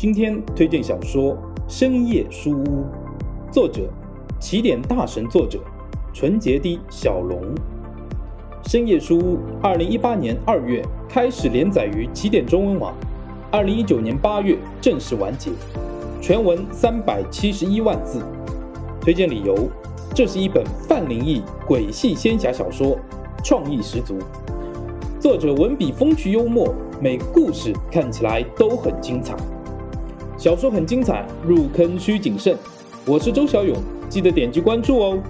今天推荐小说《深夜书屋》，作者起点大神作者纯洁的小龙。《深夜书屋》二零一八年二月开始连载于起点中文网，二零一九年八月正式完结，全文三百七十一万字。推荐理由：这是一本泛灵异、鬼系仙侠小说，创意十足。作者文笔风趣幽默，每故事看起来都很精彩。小说很精彩，入坑需谨慎。我是周小勇，记得点击关注哦。